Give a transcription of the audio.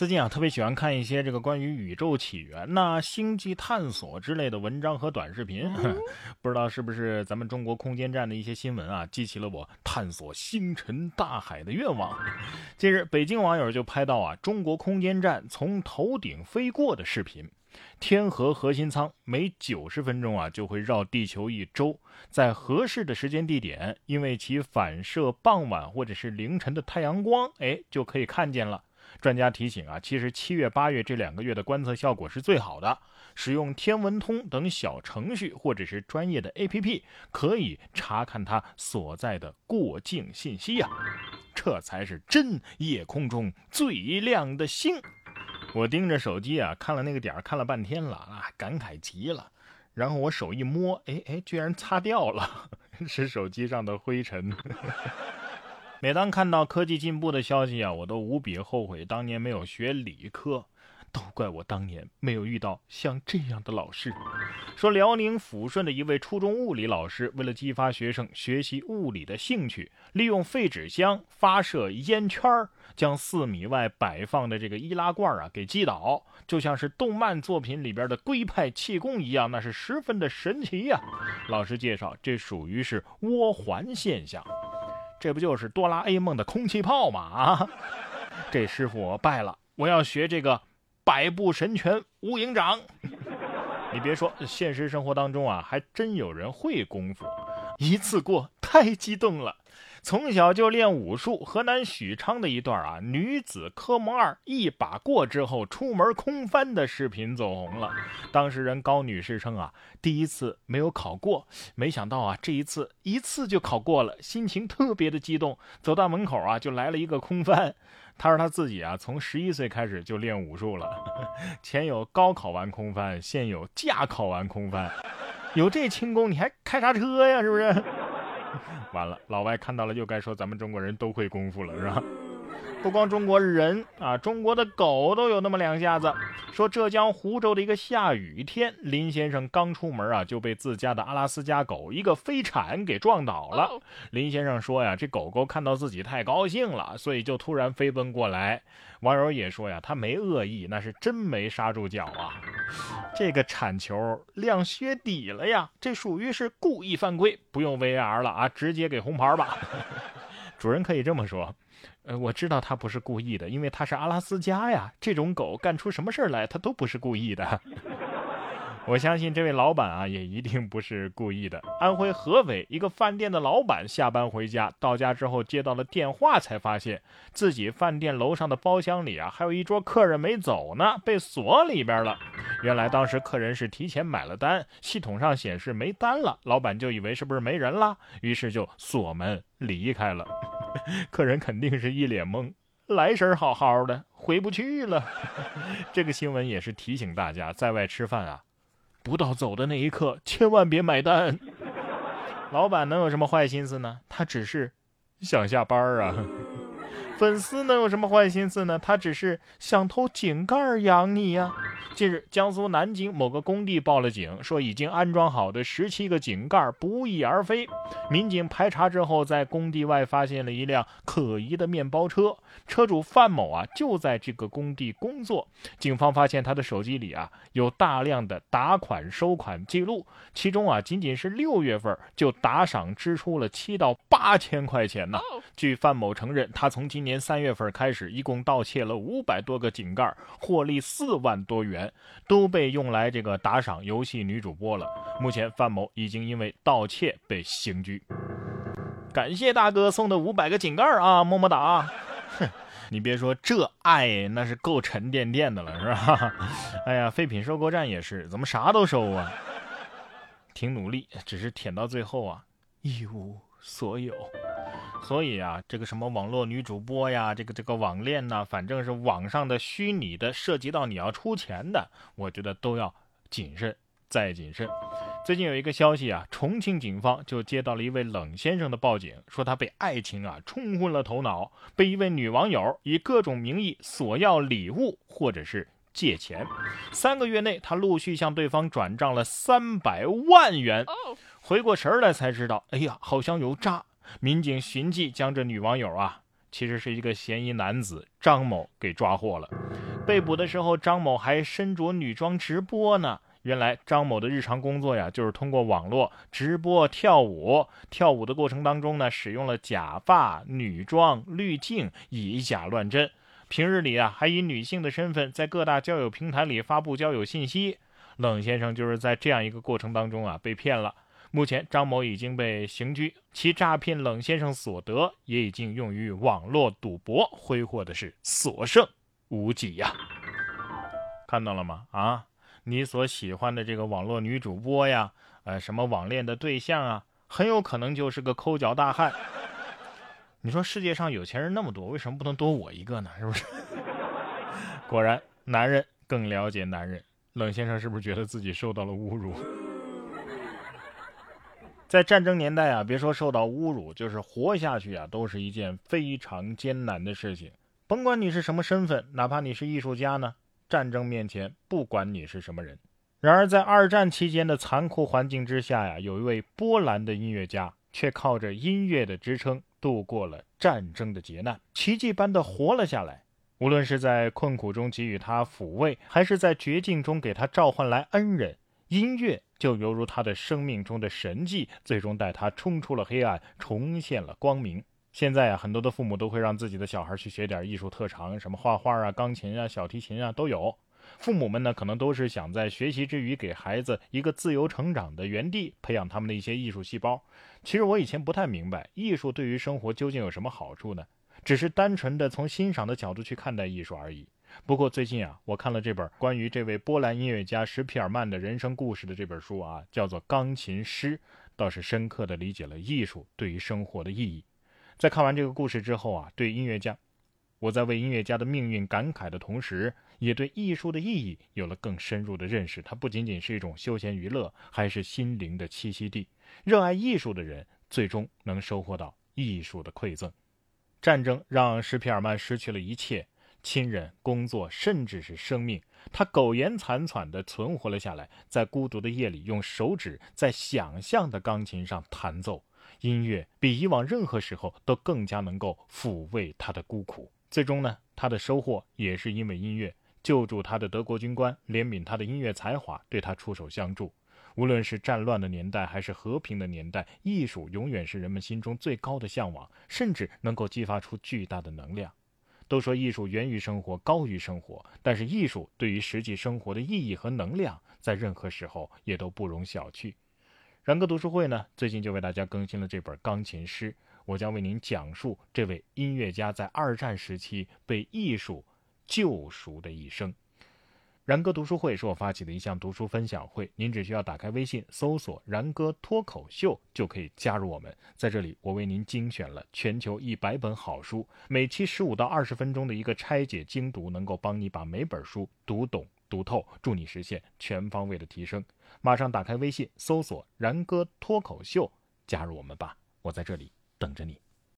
最近啊，特别喜欢看一些这个关于宇宙起源呐、星际探索之类的文章和短视频。不知道是不是咱们中国空间站的一些新闻啊，激起了我探索星辰大海的愿望。近日，北京网友就拍到啊，中国空间站从头顶飞过的视频。天河核心舱每九十分钟啊就会绕地球一周，在合适的时间地点，因为其反射傍晚或者是凌晨的太阳光，哎，就可以看见了。专家提醒啊，其实七月、八月这两个月的观测效果是最好的。使用天文通等小程序或者是专业的 APP，可以查看它所在的过境信息呀。这才是真夜空中最亮的星。我盯着手机啊，看了那个点儿，看了半天了啊，感慨极了。然后我手一摸，哎哎，居然擦掉了，是手机上的灰尘。每当看到科技进步的消息啊，我都无比后悔当年没有学理科，都怪我当年没有遇到像这样的老师。说辽宁抚顺的一位初中物理老师，为了激发学生学习物理的兴趣，利用废纸箱发射烟圈儿，将四米外摆放的这个易拉罐啊给击倒，就像是动漫作品里边的龟派气功一样，那是十分的神奇呀。老师介绍，这属于是涡环现象。这不就是哆啦 A 梦的空气炮吗？啊，这师傅我拜了，我要学这个百步神拳无影掌。你别说，现实生活当中啊，还真有人会功夫，一次过太激动了。从小就练武术，河南许昌的一段啊，女子科目二一把过之后出门空翻的视频走红了。当事人高女士称啊，第一次没有考过，没想到啊，这一次一次就考过了，心情特别的激动。走到门口啊，就来了一个空翻。她说她自己啊，从十一岁开始就练武术了，前有高考完空翻，现有驾考完空翻，有这轻功你还开啥车呀？是不是？完了，老外看到了又该说咱们中国人都会功夫了，是吧？不光中国人啊，中国的狗都有那么两下子。说浙江湖州的一个下雨天，林先生刚出门啊，就被自家的阿拉斯加狗一个飞铲给撞倒了。林先生说呀，这狗狗看到自己太高兴了，所以就突然飞奔过来。网友也说呀，他没恶意，那是真没刹住脚啊。这个铲球亮靴底了呀，这属于是故意犯规，不用 VAR 了啊，直接给红牌吧。主人可以这么说。呃，我知道他不是故意的，因为他是阿拉斯加呀。这种狗干出什么事儿来，他都不是故意的。我相信这位老板啊，也一定不是故意的。安徽合肥一个饭店的老板下班回家，到家之后接到了电话，才发现自己饭店楼上的包厢里啊，还有一桌客人没走呢，被锁里边了。原来当时客人是提前买了单，系统上显示没单了，老板就以为是不是没人了，于是就锁门离开了。客人肯定是一脸懵，来时好好的，回不去了。这个新闻也是提醒大家，在外吃饭啊，不到走的那一刻，千万别买单。老板能有什么坏心思呢？他只是想下班啊。粉丝能有什么坏心思呢？他只是想偷井盖养你呀。近日，江苏南京某个工地报了警，说已经安装好的十七个井盖不翼而飞。民警排查之后，在工地外发现了一辆可疑的面包车，车主范某啊就在这个工地工作。警方发现他的手机里啊有大量的打款收款记录，其中啊仅仅是六月份就打赏支出了七到八千块钱呢。据范某承认，他从今年三月份开始，一共盗窃了五百多个井盖，获利四万多元，元都被用来这个打赏游戏女主播了。目前，范某已经因为盗窃被刑拘。感谢大哥送的五百个井盖啊，么么哒！哼，你别说，这爱那是够沉甸甸的了，是吧？哎呀，废品收购站也是，怎么啥都收啊？挺努力，只是舔到最后啊，一无所有。所以啊，这个什么网络女主播呀，这个这个网恋呐，反正是网上的虚拟的，涉及到你要出钱的，我觉得都要谨慎再谨慎。最近有一个消息啊，重庆警方就接到了一位冷先生的报警，说他被爱情啊冲昏了头脑，被一位女网友以各种名义索要礼物或者是借钱。三个月内，他陆续向对方转账了三百万元。回过神来才知道，哎呀，好像有诈。民警寻迹将这女网友啊，其实是一个嫌疑男子张某给抓获了。被捕的时候，张某还身着女装直播呢。原来张某的日常工作呀，就是通过网络直播跳舞。跳舞的过程当中呢，使用了假发、女装、滤镜，以假乱真。平日里啊，还以女性的身份在各大交友平台里发布交友信息。冷先生就是在这样一个过程当中啊被骗了。目前张某已经被刑拘，其诈骗冷先生所得也已经用于网络赌博，挥霍的是所剩无几呀。看到了吗？啊！你所喜欢的这个网络女主播呀，呃，什么网恋的对象啊，很有可能就是个抠脚大汉。你说世界上有钱人那么多，为什么不能多我一个呢？是不是？果然，男人更了解男人。冷先生是不是觉得自己受到了侮辱？在战争年代啊，别说受到侮辱，就是活下去啊，都是一件非常艰难的事情。甭管你是什么身份，哪怕你是艺术家呢。战争面前，不管你是什么人。然而，在二战期间的残酷环境之下呀，有一位波兰的音乐家，却靠着音乐的支撑，度过了战争的劫难，奇迹般的活了下来。无论是在困苦中给予他抚慰，还是在绝境中给他召唤来恩人，音乐就犹如他的生命中的神迹，最终带他冲出了黑暗，重现了光明。现在啊，很多的父母都会让自己的小孩去学点艺术特长，什么画画啊、钢琴啊、小提琴啊都有。父母们呢，可能都是想在学习之余给孩子一个自由成长的园地，培养他们的一些艺术细胞。其实我以前不太明白，艺术对于生活究竟有什么好处呢？只是单纯的从欣赏的角度去看待艺术而已。不过最近啊，我看了这本关于这位波兰音乐家施皮尔曼的人生故事的这本书啊，叫做《钢琴师》，倒是深刻的理解了艺术对于生活的意义。在看完这个故事之后啊，对音乐家，我在为音乐家的命运感慨的同时，也对艺术的意义有了更深入的认识。它不仅仅是一种休闲娱乐，还是心灵的栖息地。热爱艺术的人，最终能收获到艺术的馈赠。战争让施皮尔曼失去了一切，亲人、工作，甚至是生命。他苟延残喘地存活了下来，在孤独的夜里，用手指在想象的钢琴上弹奏。音乐比以往任何时候都更加能够抚慰他的孤苦。最终呢，他的收获也是因为音乐救助他的德国军官，怜悯他的音乐才华，对他出手相助。无论是战乱的年代还是和平的年代，艺术永远是人们心中最高的向往，甚至能够激发出巨大的能量。都说艺术源于生活，高于生活，但是艺术对于实际生活的意义和能量，在任何时候也都不容小觑。然哥读书会呢，最近就为大家更新了这本钢琴诗，我将为您讲述这位音乐家在二战时期被艺术救赎的一生。然哥读书会是我发起的一项读书分享会，您只需要打开微信搜索“然哥脱口秀”就可以加入我们。在这里，我为您精选了全球一百本好书，每期十五到二十分钟的一个拆解精读，能够帮你把每本书读懂。读透，助你实现全方位的提升。马上打开微信，搜索“然哥脱口秀”，加入我们吧！我在这里等着你。